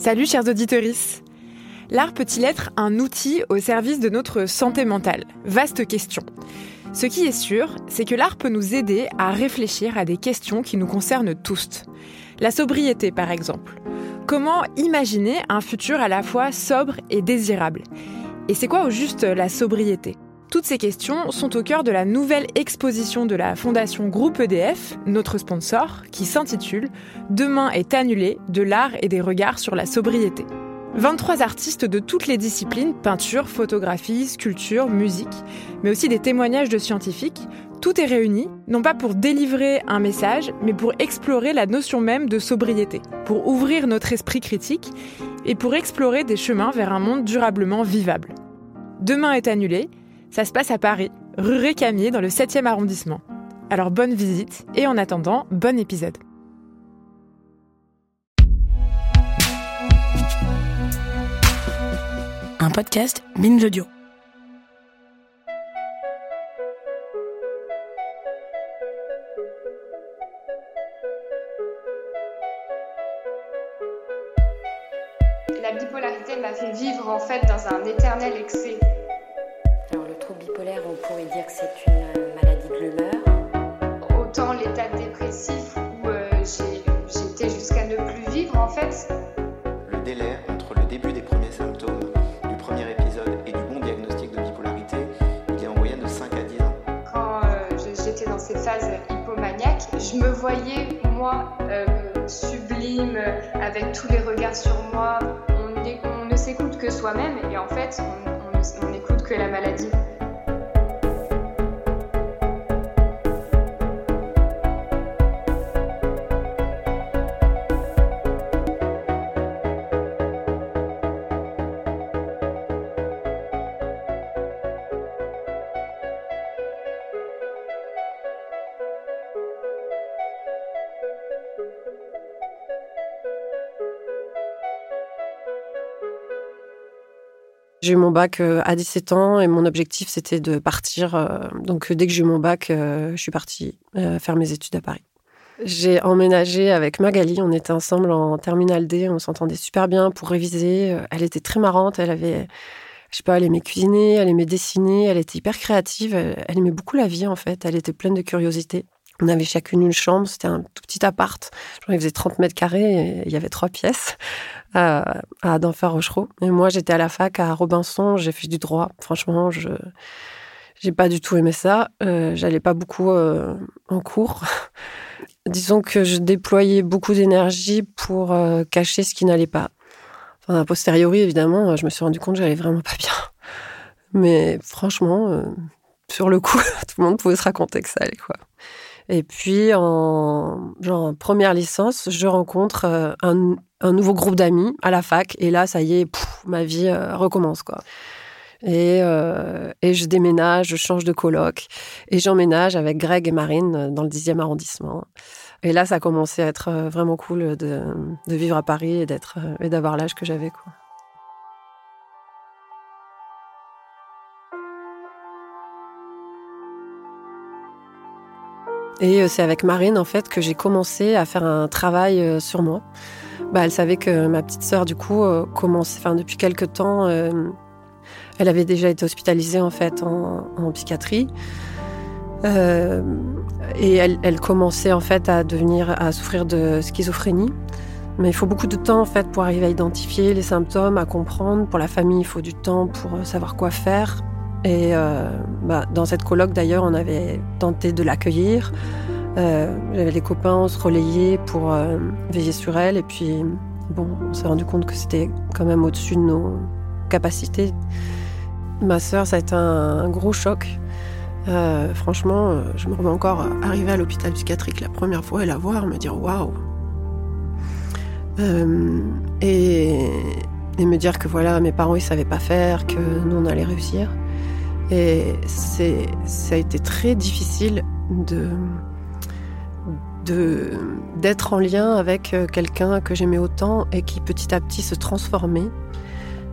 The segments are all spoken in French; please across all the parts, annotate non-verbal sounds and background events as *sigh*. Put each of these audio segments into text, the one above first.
Salut chers auditeurs. L'art peut-il être un outil au service de notre santé mentale? Vaste question. Ce qui est sûr, c'est que l'art peut nous aider à réfléchir à des questions qui nous concernent tous. La sobriété par exemple. Comment imaginer un futur à la fois sobre et désirable? Et c'est quoi au juste la sobriété? Toutes ces questions sont au cœur de la nouvelle exposition de la Fondation Groupe EDF, notre sponsor, qui s'intitule Demain est annulé de l'art et des regards sur la sobriété. 23 artistes de toutes les disciplines, peinture, photographie, sculpture, musique, mais aussi des témoignages de scientifiques, tout est réuni, non pas pour délivrer un message, mais pour explorer la notion même de sobriété, pour ouvrir notre esprit critique et pour explorer des chemins vers un monde durablement vivable. Demain est annulé, ça se passe à Paris, rue Récamier, dans le 7e arrondissement. Alors bonne visite et en attendant, bon épisode. Un podcast Binge Audio. La bipolarité m'a fait vivre en fait dans un éternel excès on n'écoute que la maladie. J'ai eu mon bac euh, à 17 ans et mon objectif c'était de partir. Euh, donc dès que j'ai eu mon bac, euh, je suis partie faire mes études à Paris. J'ai emménagé avec Magali, on était ensemble en terminale D, on s'entendait super bien pour réviser. Elle était très marrante, elle avait, je sais pas, elle aimait cuisiner, elle aimait dessiner, elle était hyper créative, elle aimait beaucoup la vie en fait, elle était pleine de curiosité. On avait chacune une chambre, c'était un tout petit appart. Genre, il faisait 30 mètres carrés et il y avait trois pièces à, à Denfert-Rochereau. Et moi, j'étais à la fac à Robinson, j'ai fait du droit. Franchement, je j'ai pas du tout aimé ça. Euh, J'allais pas beaucoup euh, en cours. *laughs* Disons que je déployais beaucoup d'énergie pour euh, cacher ce qui n'allait pas. Enfin, a posteriori, évidemment, je me suis rendu compte que j'allais vraiment pas bien. Mais franchement, euh, sur le coup, *laughs* tout le monde pouvait se raconter que ça allait, quoi. Et puis, en genre, première licence, je rencontre euh, un, nouveau groupe d'amis à la fac. Et là, ça y est, ma vie euh, recommence, quoi. Et, euh, et, je déménage, je change de coloc. Et j'emménage avec Greg et Marine dans le 10e arrondissement. Et là, ça a commencé à être vraiment cool de, de vivre à Paris et d'avoir l'âge que j'avais, quoi. Et euh, c'est avec Marine, en fait, que j'ai commencé à faire un travail euh, sur moi. Bah, elle savait que ma petite sœur, du coup, euh, commençait, enfin, depuis quelques temps, elle avait déjà été hospitalisée, en fait, en, psychiatrie. et elle, elle, commençait, en fait, à devenir, à souffrir de schizophrénie. Mais il faut beaucoup de temps, en fait, pour arriver à identifier les symptômes, à comprendre. Pour la famille, il faut du temps pour savoir quoi faire. Et euh, bah, dans cette colloque, d'ailleurs, on avait tenté de l'accueillir. Euh, J'avais des copains, on se relayait pour euh, veiller sur elle. Et puis, bon, on s'est rendu compte que c'était quand même au-dessus de nos capacités. Ma sœur, ça a été un, gros choc. Franchement, je me remets encore arriver à l'hôpital psychiatrique la première fois et la voir, me dire waouh. Et, et me dire que voilà, mes parents ils savaient pas faire, que nous on allait réussir. Et ça a été très difficile de, d'être en lien avec euh, quelqu'un que j'aimais autant et qui petit à petit se transformait,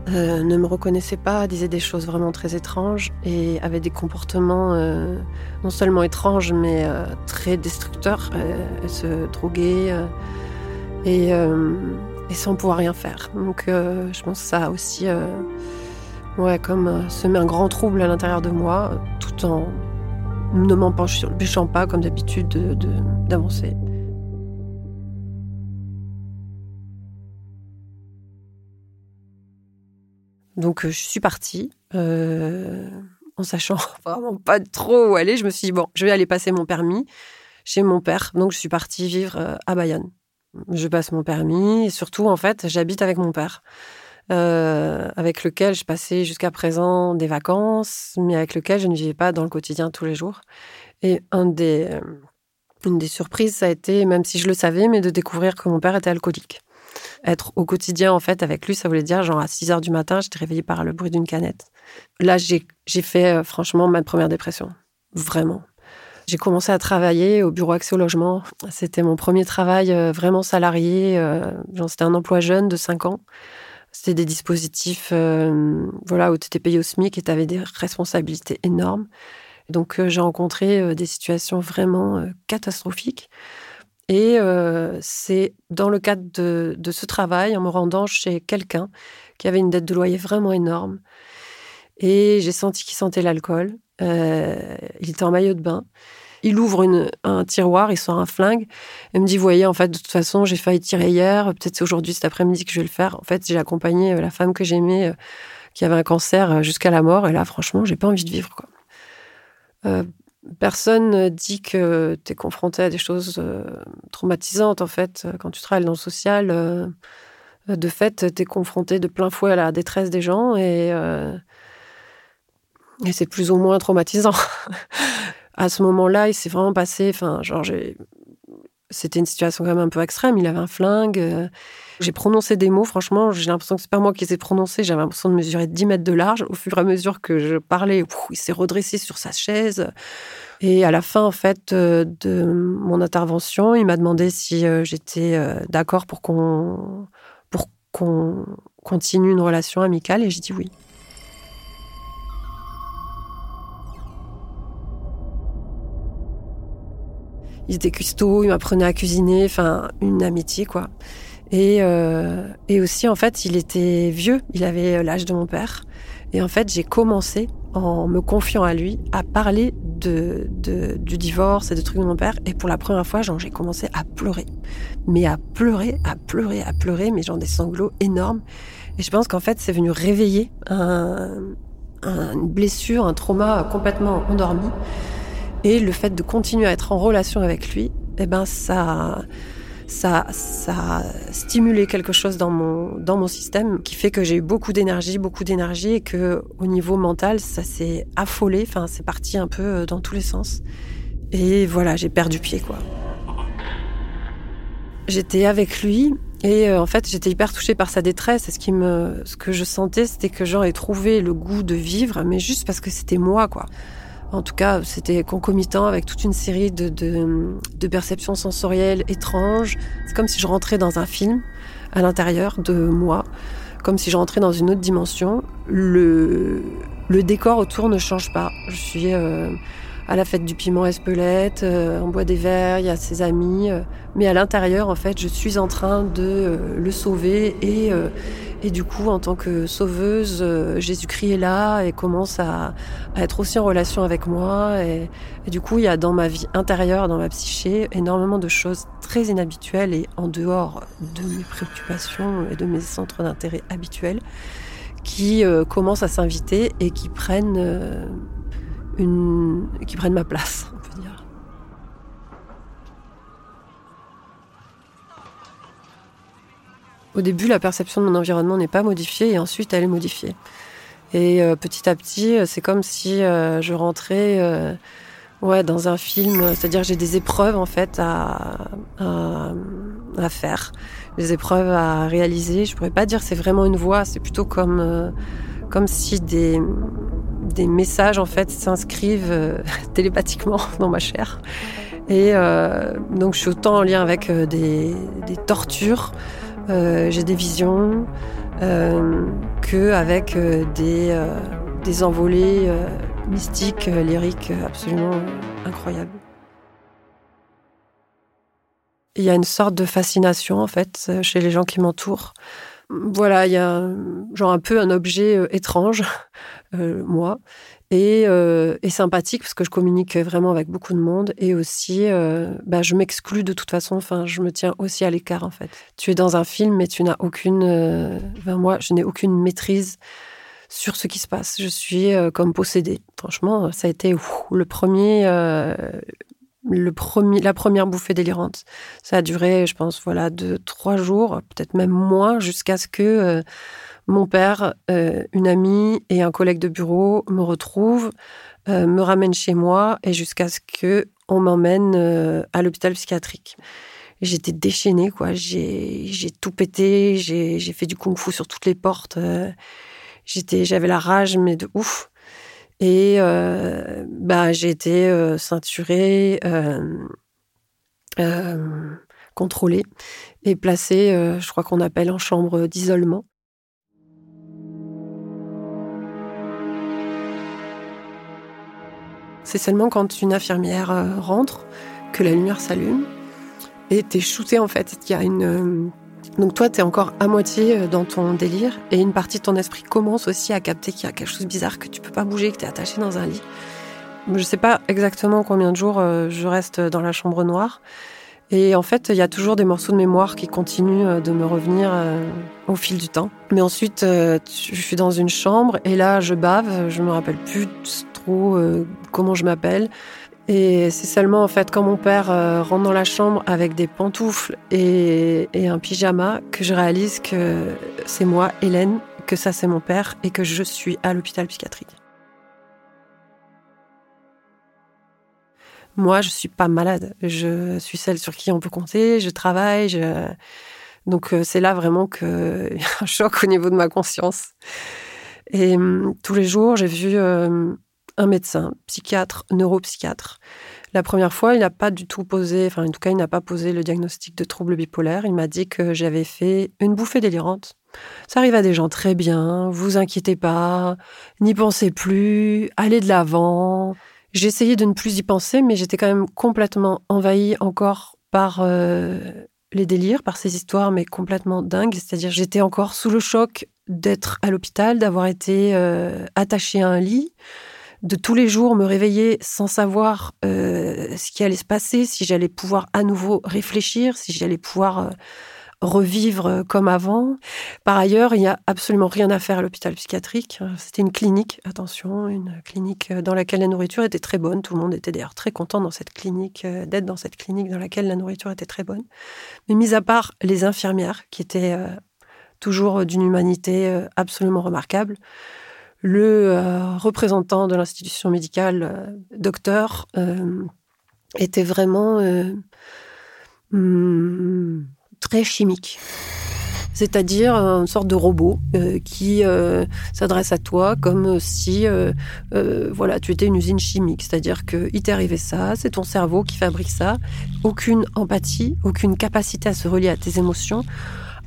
euh, ne me reconnaissait pas, disait des choses vraiment très étranges et avait des comportements euh, non seulement étranges mais très destructeurs. elle se droguait et et sans pouvoir rien faire. Donc je pense que ça aussi, ouais, comme semer un grand trouble à l'intérieur de moi, tout en ne m'empêchant pas, comme d'habitude, d'avancer. Donc je suis partie, en sachant *laughs* vraiment pas trop où aller. Je me suis dit, bon, je vais aller passer mon permis chez mon père. Donc je suis partie vivre à Bayonne. Je passe mon permis et surtout, en fait, j'habite avec mon père. Euh, avec lequel je passais jusqu'à présent des vacances, mais avec lequel je ne vivais pas dans le quotidien tous les jours. Et un des, euh, une des surprises, ça a été, même si je le savais, mais de découvrir que mon père était alcoolique. Être au quotidien, en fait, avec lui, ça voulait dire, genre, à 6 heures du matin, j'étais réveillée par le bruit d'une canette. Là, j'ai fait, euh, franchement, ma première dépression. Vraiment. J'ai commencé à travailler au bureau accès au logement. C'était mon premier travail vraiment salarié. C'était un emploi jeune de 5 ans. C'était des dispositifs euh, voilà, où tu étais payé au SMIC et tu avais des responsabilités énormes. Donc euh, j'ai rencontré euh, des situations vraiment catastrophiques. Et c'est dans le cadre de, de, ce travail, en me rendant chez quelqu'un qui avait une dette de loyer vraiment énorme. Et j'ai senti qu'il sentait l'alcool. il était en maillot de bain. Il ouvre un tiroir, il sort un flingue et me dit Voyez, en fait, de toute façon, j'ai failli tirer hier, peut-être c'est aujourd'hui, cet après-midi que je vais le faire. En fait, j'ai accompagné euh, la femme que j'aimais, euh, qui avait un cancer euh, jusqu'à la mort, et là, franchement, j'ai pas envie de vivre. Quoi. personne dit que tu es confronté à des choses traumatisantes, en fait, quand tu travailles dans le social. de fait, tu es confronté de plein fouet à la détresse des gens et c'est plus ou moins traumatisant. *laughs* à ce moment-là, il s'est vraiment passé. Enfin, genre, c'était une situation quand même un peu extrême. Il avait un flingue. Euh, j'ai prononcé des mots, franchement, j'ai l'impression que c'est pas moi qui les ai prononcés. J'avais l'impression de mesurer 10 mètres de large. Au fur et à mesure que je parlais, il s'est redressé sur sa chaise. Et à la fin, en fait, euh, de mon intervention, il m'a demandé si euh, j'étais d'accord pour qu'on pour qu'on continue une relation amicale et j'ai dit oui. Il était cuistot, il m'apprenait à cuisiner, enfin une amitié quoi. Et, euh, et aussi en fait il était vieux, il avait l'âge de mon père. Et en fait j'ai commencé en me confiant à lui à parler de, de, du divorce et de trucs de mon père. Et pour la première fois j'ai commencé à pleurer, mais à pleurer, à pleurer, à pleurer, mais genre des sanglots énormes. Et je pense qu'en fait c'est venu réveiller un, une blessure, un trauma complètement endormi. Et le fait de continuer à être en relation avec lui, eh ben ça, ça, ça a stimulé quelque chose dans mon, dans mon système qui fait que j'ai eu beaucoup d'énergie, beaucoup d'énergie et que au niveau mental, ça s'est affolé. Enfin, c'est parti un peu euh, dans tous les sens. Et voilà, j'ai perdu pied, quoi. J'étais avec lui et euh, en fait, j'étais hyper touchée par sa détresse. Ce ce que je sentais, c'était que ait trouvé le goût de vivre, mais juste parce que c'était moi, quoi. En tout cas, c'était concomitant avec toute une série de, de, perceptions sensorielles étranges. C'est comme si je rentrais dans un film à l'intérieur de moi, comme si je rentrais dans une autre dimension. Le, le décor autour ne change pas. Je suis euh, à la fête du piment Espelette, euh, on boit des verres, il y a ses amis. Euh, mais à l'intérieur, en fait, je suis en train de le sauver et et du coup, en tant que sauveuse, euh, Jésus-Christ est là et commence à, être aussi en relation avec moi. Et, du coup, il y a dans ma vie intérieure, dans ma psyché, énormément de choses très inhabituelles et en dehors de mes préoccupations et de mes centres d'intérêt habituels qui euh, commencent à s'inviter et qui prennent, euh, une, qui prennent ma place. Au début, la perception de mon environnement n'est pas modifiée et ensuite elle est modifiée. Et euh, petit à petit, euh, c'est comme si euh, je rentrais ouais, dans un film, c'est-à-dire j'ai des épreuves en fait à, faire, des épreuves à réaliser. Je pourrais pas dire c'est vraiment une voix, c'est plutôt comme, comme si des, des messages en fait s'inscrivent *laughs* télépathiquement dans ma chair. Et donc je suis autant en lien avec des, des tortures. Euh, j'ai des visions, euh, qu'avec euh, des, euh, des envolées mystiques, lyriques absolument incroyables. il y a une sorte de fascination en fait chez les gens qui m'entourent. Voilà, il y a genre un peu un objet étrange, *laughs* moi, et, et, sympathique parce que je communique vraiment avec beaucoup de monde et aussi bah, je m'exclus de toute façon enfin je me tiens aussi à l'écart en fait tu es dans un film mais tu n'as aucune enfin, moi je n'ai aucune maîtrise sur ce qui se passe. Je suis euh, comme possédée. Franchement, ça a été le premier, euh, le premier, la première bouffée délirante. Ça a duré, je pense, voilà, deux, trois jours, peut-être même moins, jusqu'à ce que euh, mon père, une amie et un collègue de bureau me retrouvent, me ramènent chez moi et jusqu'à ce que on m'emmène à l'hôpital psychiatrique. J'étais déchaînée, quoi. J'ai tout pété, j'ai fait du kung-fu sur toutes les portes j'avais la rage, mais de ouf. Et euh, bah, j'ai été euh, ceinturée, euh, contrôlée et placée, je crois qu'on appelle en chambre d'isolement. C'est seulement quand une infirmière rentre que la lumière s'allume et t'es shooté en fait. Une donc toi, tu es encore à moitié euh, dans ton délire et une partie de ton esprit commence aussi à capter qu'il y a quelque chose de bizarre, que tu peux pas bouger, que tu es attaché dans un lit. Je sais pas exactement combien de jours euh, je reste dans la chambre noire. Et en fait, il y a toujours des morceaux de mémoire qui continuent euh, de me revenir au fil du temps. Mais ensuite, je suis dans une chambre et là, je bave. Je me rappelle plus trop comment je m'appelle. Et c'est seulement en fait quand mon père euh, rentre dans la chambre avec des pantoufles et, un pyjama que je réalise que c'est moi, Hélène, que ça c'est mon père et que je suis à l'hôpital psychiatrique. Moi, je suis pas malade. Je suis celle sur qui on peut compter. Je travaille. Donc euh, c'est là vraiment qu'il y a un choc au niveau de ma conscience. Et hum, tous les jours, j'ai vu euh, un médecin, psychiatre, neuropsychiatre. La première fois, il n'a pas du tout posé, enfin en tout cas, il n'a pas posé le diagnostic de trouble bipolaire. Il m'a dit que j'avais fait une bouffée délirante. Ça arrive à des gens très bien, vous inquiétez pas, n'y pensez plus, allez de l'avant. J'ai essayé de ne plus y penser, mais j'étais quand même complètement envahie encore par euh, les délires, par ces histoires, mais complètement dingues. C'est-à-dire, j'étais encore sous le choc d'être à l'hôpital, d'avoir été euh, attachée à un lit, de tous les jours me réveiller sans savoir euh, ce qui allait se passer, si j'allais pouvoir à nouveau réfléchir, si j'allais pouvoir euh, revivre euh, comme avant. Par ailleurs, il n'y a absolument rien à faire à l'hôpital psychiatrique. C'était une clinique, attention, une clinique dans laquelle la nourriture était très bonne. Tout le monde était d'ailleurs très content dans cette clinique, d'être dans cette clinique dans laquelle la nourriture était très bonne. Mais mis à part les infirmières, qui étaient toujours d'une humanité absolument remarquable, le euh, représentant de l'institution médicale, euh, docteur, euh, était vraiment hmm, très chimique. C'est-à-dire une sorte de robot qui s'adresse à toi comme si voilà, tu étais une usine chimique. C'est-à-dire qu'il t'est arrivé ça, c'est ton cerveau qui fabrique ça. Aucune empathie, aucune capacité à se relier à tes émotions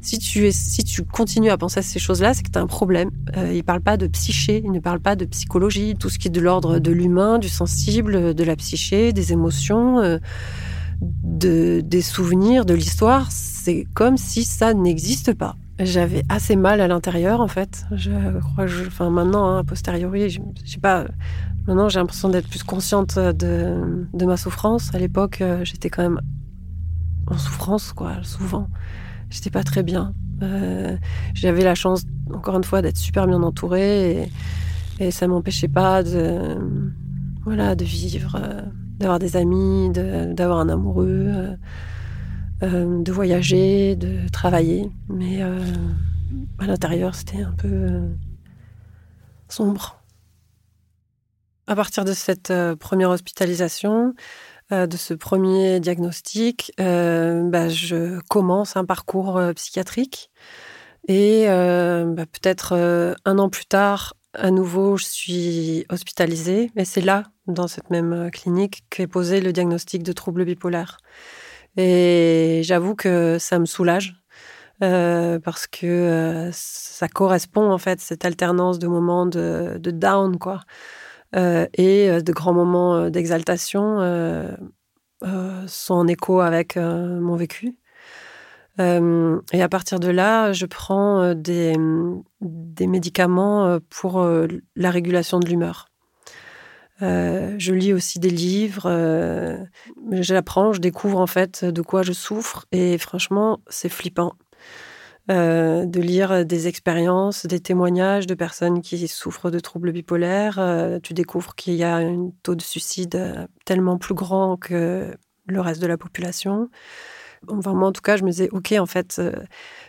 si tu, si tu continues à penser à ces choses-là, c'est que tu as un problème. Euh, il ne parle pas de psyché, il ne parle pas de psychologie, tout ce qui est de l'ordre de l'humain, du sensible, de la psyché, des émotions, euh, de, des souvenirs, de l'histoire. C'est comme si ça n'existe pas. J'avais assez mal à l'intérieur, en fait. Je crois enfin, maintenant, hein, a posteriori, je sais pas. Maintenant, j'ai l'impression d'être plus consciente de, de ma souffrance. À l'époque, euh, j'étais quand même en souffrance, quoi, souvent j'étais pas très bien. Euh, j'avais la chance, encore une fois, d'être super bien entourée et, et ça m'empêchait pas de, voilà, de vivre, euh, d'avoir des amis, d'avoir un amoureux, euh, de voyager, de travailler. Mais à l'intérieur, c'était un peu sombre. À partir de cette première hospitalisation, de ce premier diagnostic, euh, bah, je commence un parcours euh, psychiatrique. Et bah, peut-être un an plus tard, à nouveau, je suis hospitalisée. Et c'est là, dans cette même clinique, qu'est posé le diagnostic de trouble bipolaire. Et j'avoue que ça me soulage. parce que ça correspond en fait cette alternance de moments de, de down quoi euh, et euh, de grands moments euh, d'exaltation euh, sont en écho avec euh, mon vécu. Euh, et à partir de là, je prends euh, des, médicaments euh, pour euh, la régulation de l'humeur. Euh, je lis aussi des livres, euh, j'apprends, je découvre en fait de quoi je souffre et franchement, c'est flippant. Euh, de lire des expériences, des témoignages de personnes qui souffrent de troubles bipolaires. Euh, tu découvres qu'il y a un taux de suicide euh, tellement plus grand que le reste de la population. Enfin, moi, en tout cas, je me disais, OK, en fait,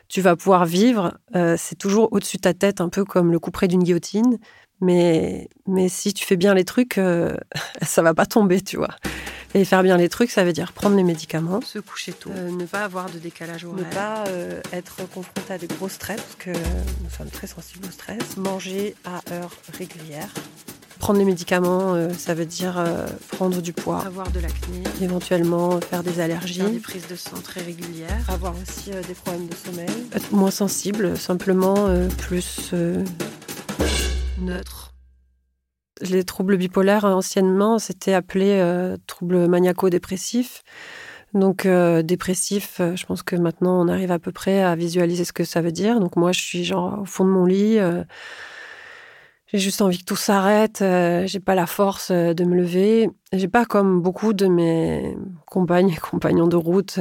tu vas pouvoir vivre. c'est toujours au-dessus de ta tête, un peu comme le couperet d'une guillotine. Mais, mais si tu fais bien les trucs, *laughs* ça va pas tomber, tu vois. Et faire bien les trucs, ça veut dire prendre les médicaments, se coucher tôt, euh, ne pas avoir de décalage horaire, ne pas euh, être confronté à des gros stress, parce que nous sommes très sensibles au stress, manger à heure régulière. Prendre les médicaments, euh, ça veut dire euh, prendre du poids, avoir de l'acné, éventuellement faire des allergies, faire des prises de sang très régulières, avoir aussi euh, des problèmes de sommeil, être moins sensible, simplement euh, plus euh, neutre. Les troubles bipolaires, euh, anciennement, c'était appelé euh, troubles maniaco-dépressifs. Donc, euh, dépressif, euh, je pense que maintenant, on arrive à peu près à visualiser ce que ça veut dire. Donc, moi, je suis genre au fond de mon lit. j'ai juste envie que tout s'arrête. j'ai pas la force de me lever. J'ai pas, comme beaucoup de mes compagnes et *laughs* compagnons de route,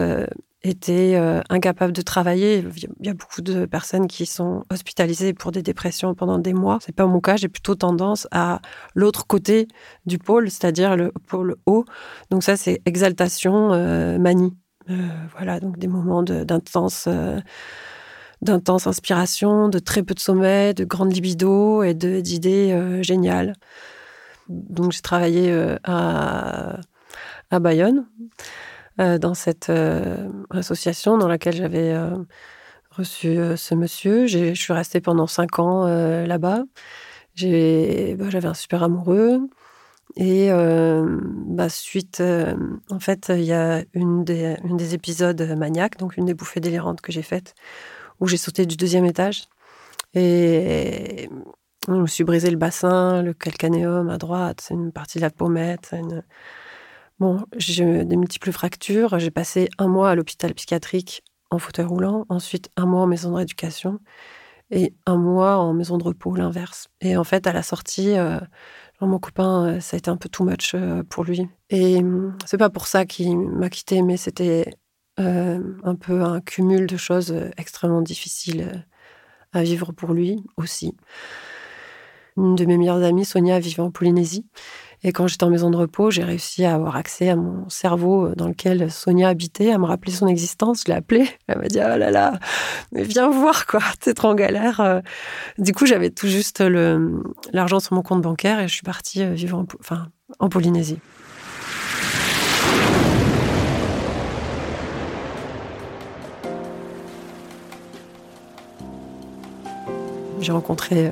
été euh, incapable de travailler. Il y a beaucoup de personnes qui sont hospitalisées pour des dépressions pendant des mois. C'est pas mon cas. J'ai plutôt tendance à l'autre côté du pôle, c'est-à-dire le pôle haut. Donc ça, c'est exaltation, euh, manie. Euh, voilà, donc des moments euh, d'intense inspiration, de très peu de sommeil, de grande libido et d'idées géniales. Donc j'ai travaillé à, à Bayonne, dans cette euh, association dans laquelle j'avais euh, reçu euh, ce monsieur. Je suis restée pendant cinq ans euh, là-bas. Bah, J'avais un super amoureux. Et euh, bah, suite, euh, en fait, il y a une des, épisodes maniaques, donc une des bouffées délirantes que j'ai faites, où j'ai sauté du deuxième étage. Et je me suis brisé le bassin, le calcanéum à droite, une partie de la pommette. Bon, j'ai des multiples fractures. J'ai passé un mois à l'hôpital psychiatrique en fauteuil roulant, ensuite un mois en maison de rééducation et un mois en maison de repos, l'inverse. Et en fait, à la sortie, euh, mon copain, euh, ça a été un peu too much euh, pour lui. Et hum, c'est pas pour ça qu'il m'a quitté, mais c'était un peu un cumul de choses extrêmement difficiles à vivre pour lui aussi. Une de mes meilleures amies, Sonia, vivait en Polynésie. Et quand j'étais en maison de repos, j'ai réussi à avoir accès à mon cerveau euh, dans lequel Sonia habitait, à me rappeler son existence. Je l'ai appelée. Elle m'a dit Oh là là, mais viens voir, quoi. *laughs* T'es trop en galère. Euh, Du coup, j'avais tout juste l'argent sur mon compte bancaire et je suis partie euh, vivre en, enfin, en Polynésie. J'ai rencontré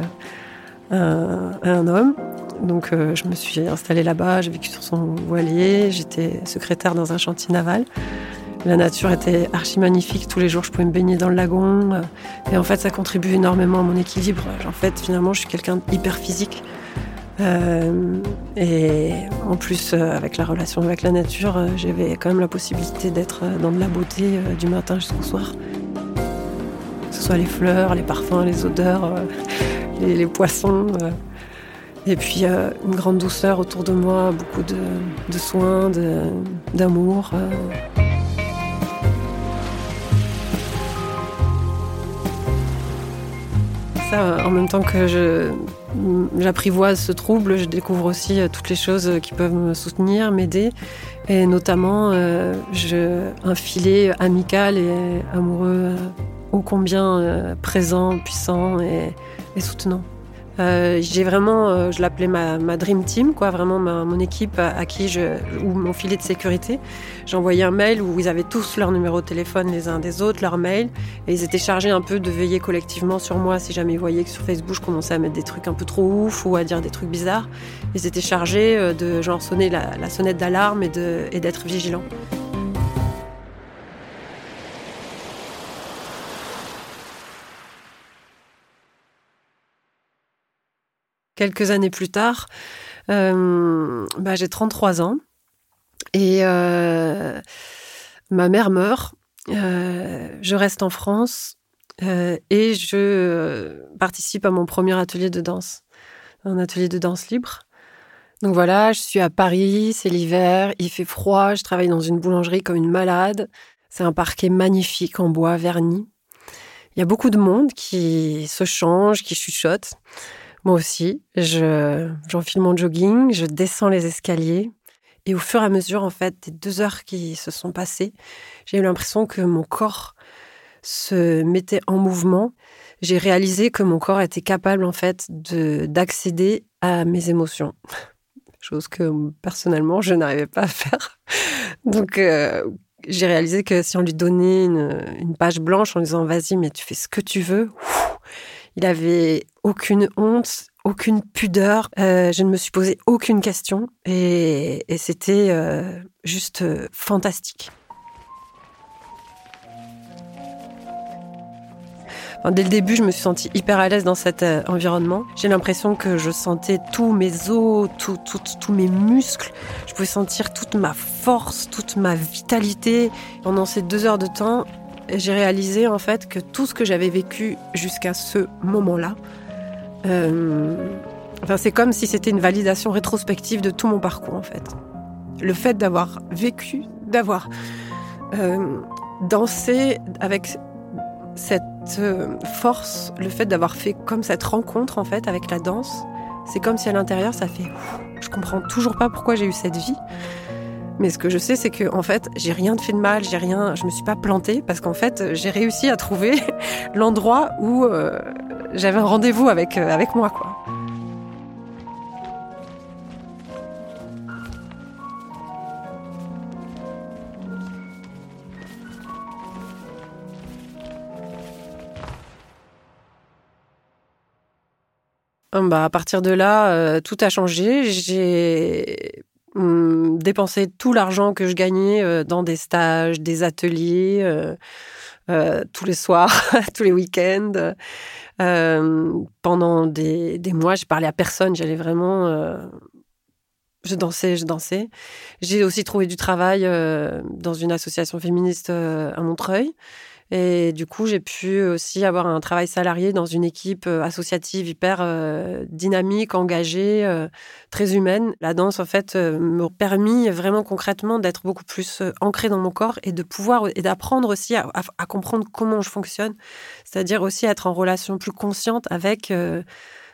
un homme. Donc, euh, je me suis installée là-bas, j'ai vécu sur son voilier, j'étais secrétaire dans un chantier naval. La nature était archi magnifique, tous les jours je pouvais me baigner dans le lagon. euh, Et en fait, ça contribue énormément à mon équilibre. En fait, finalement, je suis quelqu'un d'hyper physique. Euh, et en plus, avec la relation avec la nature, j'avais quand même la possibilité d'être dans de la beauté du matin jusqu'au soir. Que ce soit les fleurs, les parfums, les odeurs, *laughs* les poissons. Et puis euh, une grande douceur autour de moi, beaucoup de, soins, d'amour. euh. Ça, euh, en même temps que je, j'apprivoise ce trouble, je découvre aussi toutes les choses qui peuvent me soutenir, m'aider. Et notamment un filet amical et amoureux ô combien présent, puissant et soutenant. Euh, j'ai vraiment, euh, je l'appelais ma, dream team, quoi, vraiment ma- mon équipe à, qui ou mon filet de sécurité. Envoyé un mail où ils avaient tous leur numéro de téléphone les uns des autres, leur mail, et ils étaient chargés un peu de veiller collectivement sur moi si jamais ils voyaient que sur Facebook je commençais à mettre des trucs un peu trop ouf ou à dire des trucs bizarres. Ils étaient chargés euh, de genre sonner la, sonnette d'alarme et d'être vigilants. Quelques années plus tard, euh, bah, j'ai 33 ans. Et euh, ma mère meurt. Euh, je reste en France euh, et je participe à mon premier atelier de danse, un atelier de danse libre. Donc voilà, je suis à Paris, c'est l'hiver, il fait froid, je travaille dans une boulangerie comme une malade. C'est un parquet magnifique en bois verni. Il y a beaucoup de monde qui se change, qui chuchote. Moi aussi, je, j'enfile mon jogging, je descends les escaliers. Et au fur et à mesure, en fait, des deux heures qui se sont passées, j'ai eu l'impression que mon corps se mettait en mouvement. J'ai réalisé que mon corps était capable, en fait, de, d'accéder à mes émotions. *laughs* Chose que, personnellement, je n'arrivais pas à faire. Donc, euh, j'ai réalisé que si on lui donnait une, page blanche en lui disant vas-y, mais tu fais ce que tu veux, il avait aucune honte, aucune pudeur. Euh, je ne me suis posé aucune question et, c'était euh, juste euh, fantastique. Dès le début, je me suis sentie hyper à l'aise dans cet environnement. J'ai l'impression que je sentais tous mes os, tous mes muscles. Je pouvais sentir toute ma force, toute ma vitalité. Pendant ces deux heures de temps, j'ai réalisé en fait que tout ce que j'avais vécu jusqu'à ce moment-là, euh, enfin, c'est comme si c'était une validation rétrospective de tout mon parcours en fait. Le fait d'avoir vécu, d'avoir euh, dansé avec cette euh, force, le fait d'avoir fait comme cette rencontre en fait avec la danse, c'est comme si à l'intérieur ça fait. Je comprends toujours pas pourquoi j'ai eu cette vie. Mais ce que je sais, c'est que fait, j'ai rien fait de mal, j'ai rien, je me suis pas plantée parce qu'en fait, j'ai réussi à trouver *laughs* l'endroit où euh, j'avais un rendez-vous avec euh, avec moi, quoi. Hum, bah, à partir de là, euh, tout a changé. J'ai dépensé tout l'argent que je gagnais euh, dans des stages, des ateliers, euh, euh tous les soirs, *laughs* tous les week-ends. Pendant des, des, mois, je parlais à personne. J'allais vraiment. Je dansais, je dansais. J'ai aussi trouvé du travail dans une association féministe à Montreuil. Et du coup, j'ai pu aussi avoir un travail salarié dans une équipe euh, associative hyper euh, dynamique, engagée, euh, très humaine. La danse, en fait, m'a permis vraiment concrètement d'être beaucoup plus ancrée dans mon corps et de pouvoir et d'apprendre aussi à, comprendre comment je fonctionne. C'est-à-dire aussi être en relation plus consciente avec.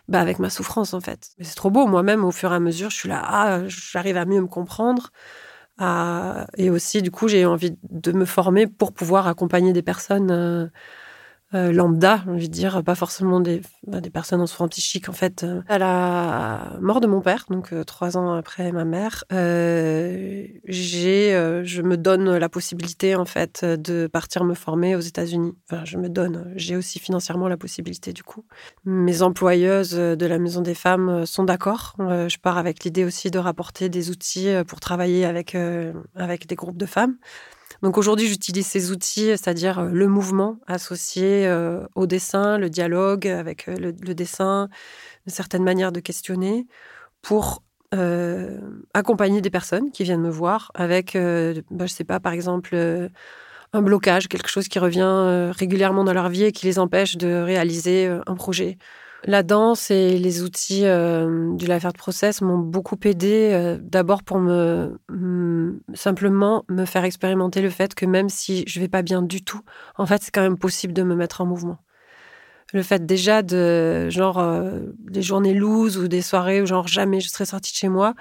Bah avec ma souffrance en fait. C'est trop beau, moi-même au fur et à mesure, je suis là, ah, j'arrive à mieux me comprendre, et aussi, du coup, j'ai envie de me former pour pouvoir accompagner des personnes euh, lambda, envie de dire, pas forcément des, bah, des personnes en souffrance psychique. En fait, euh, à la mort de mon père, donc euh, trois ans après ma mère, euh, j'ai, je me donne la possibilité en fait de partir me former aux États-Unis. Enfin, je me donne. J'ai aussi financièrement la possibilité du coup. Mes employeuses de la Maison des Femmes sont d'accord. je pars avec l'idée aussi de rapporter des outils pour travailler avec avec des groupes de femmes. Donc aujourd'hui, j'utilise ces outils, c'est-à-dire euh, le mouvement associé euh, au dessin, le dialogue avec euh, le, dessin, une certaine manière de questionner, pour accompagner des personnes qui viennent me voir avec, euh, bah, je sais pas, par exemple, un blocage, quelque chose qui revient régulièrement dans leur vie et qui les empêche de réaliser un projet la danse et les outils du Life Art Process m'ont beaucoup aidé, euh, d'abord pour me, simplement me faire expérimenter le fait que même si je vais pas bien du tout, en fait, c'est quand même possible de me mettre en mouvement. Le fait déjà de genre euh, des journées loose ou des soirées où genre jamais je serais sortie de chez moi,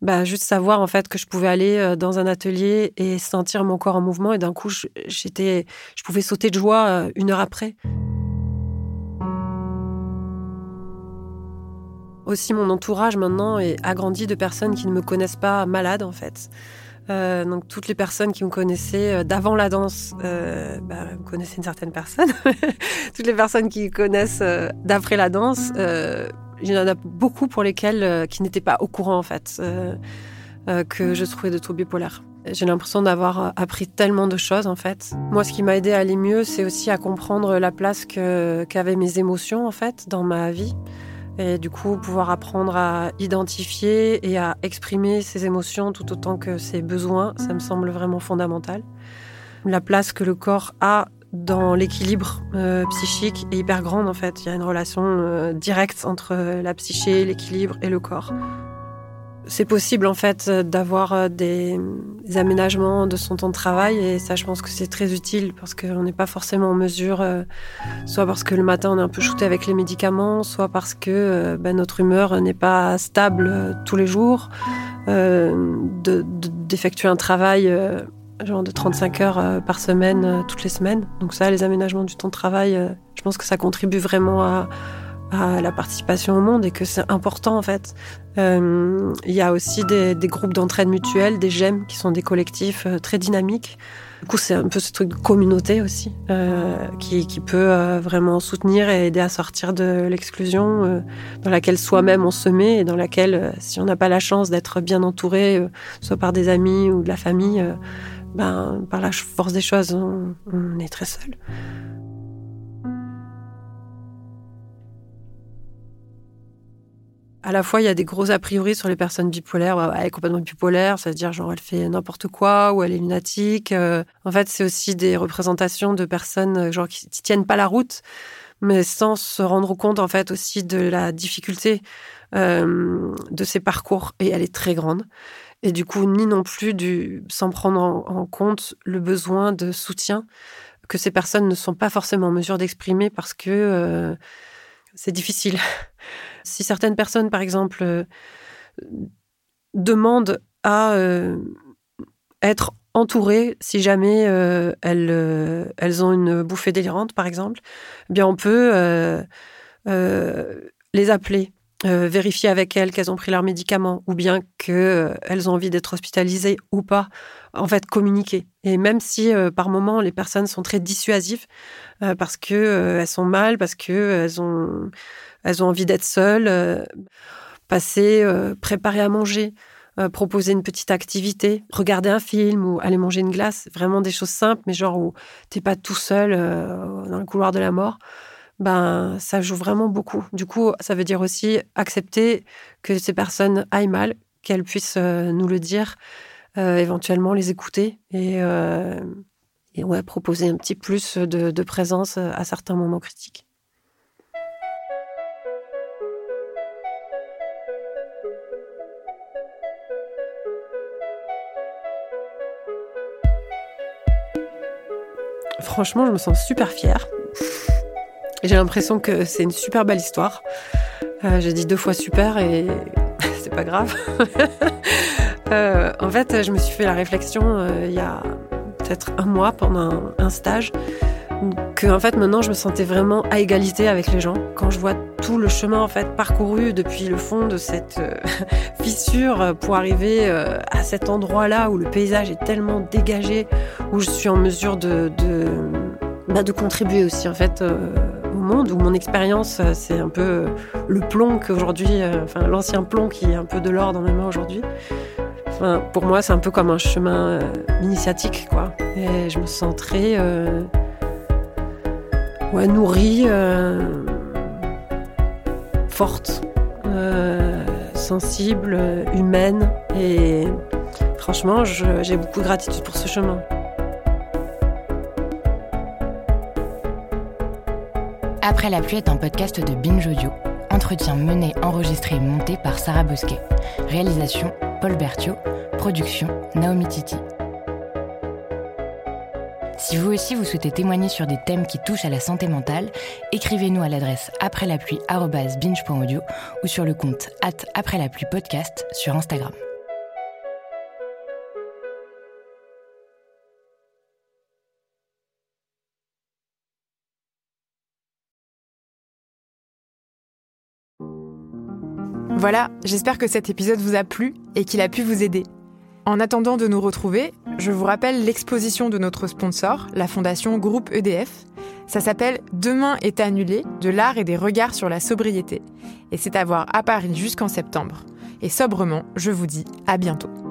bah juste savoir en fait que je pouvais aller euh, dans un atelier et sentir mon corps en mouvement et d'un coup j'étais je pouvais sauter de joie une heure après. Aussi, mon entourage maintenant est agrandi de personnes qui ne me connaissent pas malade en fait. Euh, donc toutes les personnes qui me connaissaient euh, d'avant la danse euh, bah, connaissaient une certaine personne. *laughs* toutes les personnes qui connaissent euh, d'après la danse, il y en a beaucoup pour lesquelles qui n'étaient pas au courant en fait que je trouvais de troubles bipolaires. J'ai l'impression d'avoir appris tellement de choses en fait. Moi, ce qui m'a aidé à aller mieux, c'est aussi à comprendre la place qu'avaient mes émotions en fait dans ma vie. Et du coup, pouvoir apprendre à identifier et à exprimer ses émotions tout autant que ses besoins, ça me semble vraiment fondamental. La place que le corps a dans l'équilibre euh, psychique est hyper grande en fait. Il y a une relation euh, directe entre la psyché, l'équilibre et le corps. C'est possible en fait d'avoir euh, des, aménagements de son temps de travail et ça je pense que c'est très utile parce qu'on n'est pas forcément en mesure, euh, soit parce que le matin on est un peu shooté avec les médicaments, soit parce que euh, ben, notre humeur n'est pas stable tous les jours, d'effectuer un travail genre de 35 heures par semaine toutes les semaines. Donc ça, les aménagements du temps de travail, je pense que ça contribue vraiment à à la participation au monde et que c'est important en fait. Euh, il y a aussi des, groupes d'entraide mutuelle, des GEM, qui sont des collectifs euh, très dynamiques. Du coup, c'est un peu ce truc de communauté aussi, euh, qui, peut vraiment soutenir et aider à sortir de l'exclusion dans laquelle soi-même on se met et dans laquelle, si on n'a pas la chance d'être bien entouré, soit par des amis ou de la famille, ben, par la force des choses, on, on est très seul. La fois, il y a des gros a priori sur les personnes bipolaires. elle est complètement bipolaire, c'est-à-dire genre elle fait n'importe quoi ou elle est lunatique. Euh. en fait, c'est aussi des représentations de personnes euh, genre qui tiennent pas la route, mais sans se rendre compte en fait aussi de la difficulté euh, de ces parcours. Et elle est très grande. Et du coup, ni non plus du, sans prendre en, compte le besoin de soutien que ces personnes ne sont pas forcément en mesure d'exprimer parce que c'est difficile. *laughs* Si certaines personnes, par exemple, euh, demandent à euh, être entourées si jamais euh, elles, elles ont une bouffée délirante, par exemple, eh bien on peut les appeler, vérifier avec elles qu'elles ont pris leurs médicaments ou bien qu'elles ont envie d'être hospitalisées ou pas. En fait, communiquer. Et même si par moment les personnes sont très dissuasives parce que elles sont mal, parce que elles ont elles ont envie d'être seules, euh, passer, euh, préparer à manger, euh, proposer une petite activité, regarder un film ou aller manger une glace, vraiment des choses simples, mais genre où t'es pas tout seul dans le couloir de la mort. Ben, ça joue vraiment beaucoup. Du coup, ça veut dire aussi accepter que ces personnes aillent mal, qu'elles puissent nous le dire, éventuellement les écouter et, ouais, proposer un petit plus de présence à certains moments critiques. Franchement, je me sens super fière. J'ai l'impression que c'est une super belle histoire. Euh, j'ai dit deux fois super et *laughs* c'est pas grave. *laughs* Euh, en fait, je me suis fait la réflexion euh, il y a peut-être un mois pendant un, stage que en fait maintenant je me sentais vraiment à égalité avec les gens quand je vois tout le chemin en fait parcouru depuis le fond de cette *laughs* fissure pour arriver à cet endroit là où le paysage est tellement dégagé où je suis en mesure de, de, bah, de contribuer aussi en fait euh, au monde, où mon expérience, euh, c'est un peu euh, le plomb qu'aujourd'hui, enfin l'ancien plomb qui est un peu de l'or dans mes mains aujourd'hui. Enfin, pour moi, c'est un peu comme un chemin initiatique, quoi. Et je me sens très ouais, nourrie, forte, sensible, humaine. Et franchement, j'ai beaucoup de gratitude pour ce chemin. Après la pluie est un podcast de Binge Audio. Entretien mené, enregistré et monté par Sarah Bosquet. Réalisation Paul Berthiaud. Production Naomi Titi. Si vous aussi vous souhaitez témoigner sur des thèmes qui touchent à la santé mentale, écrivez-nous à l'adresse après la pluie ou sur le compte at après la pluie podcast sur Instagram. Voilà, j'espère que cet épisode vous a plu et qu'il a pu vous aider. En attendant de nous retrouver, je vous rappelle l'exposition de notre sponsor, la fondation Groupe EDF. Ça s'appelle Demain est annulé, de l'art et des regards sur la sobriété. Et c'est à voir à Paris jusqu'en septembre. Et sobrement, je vous dis à bientôt.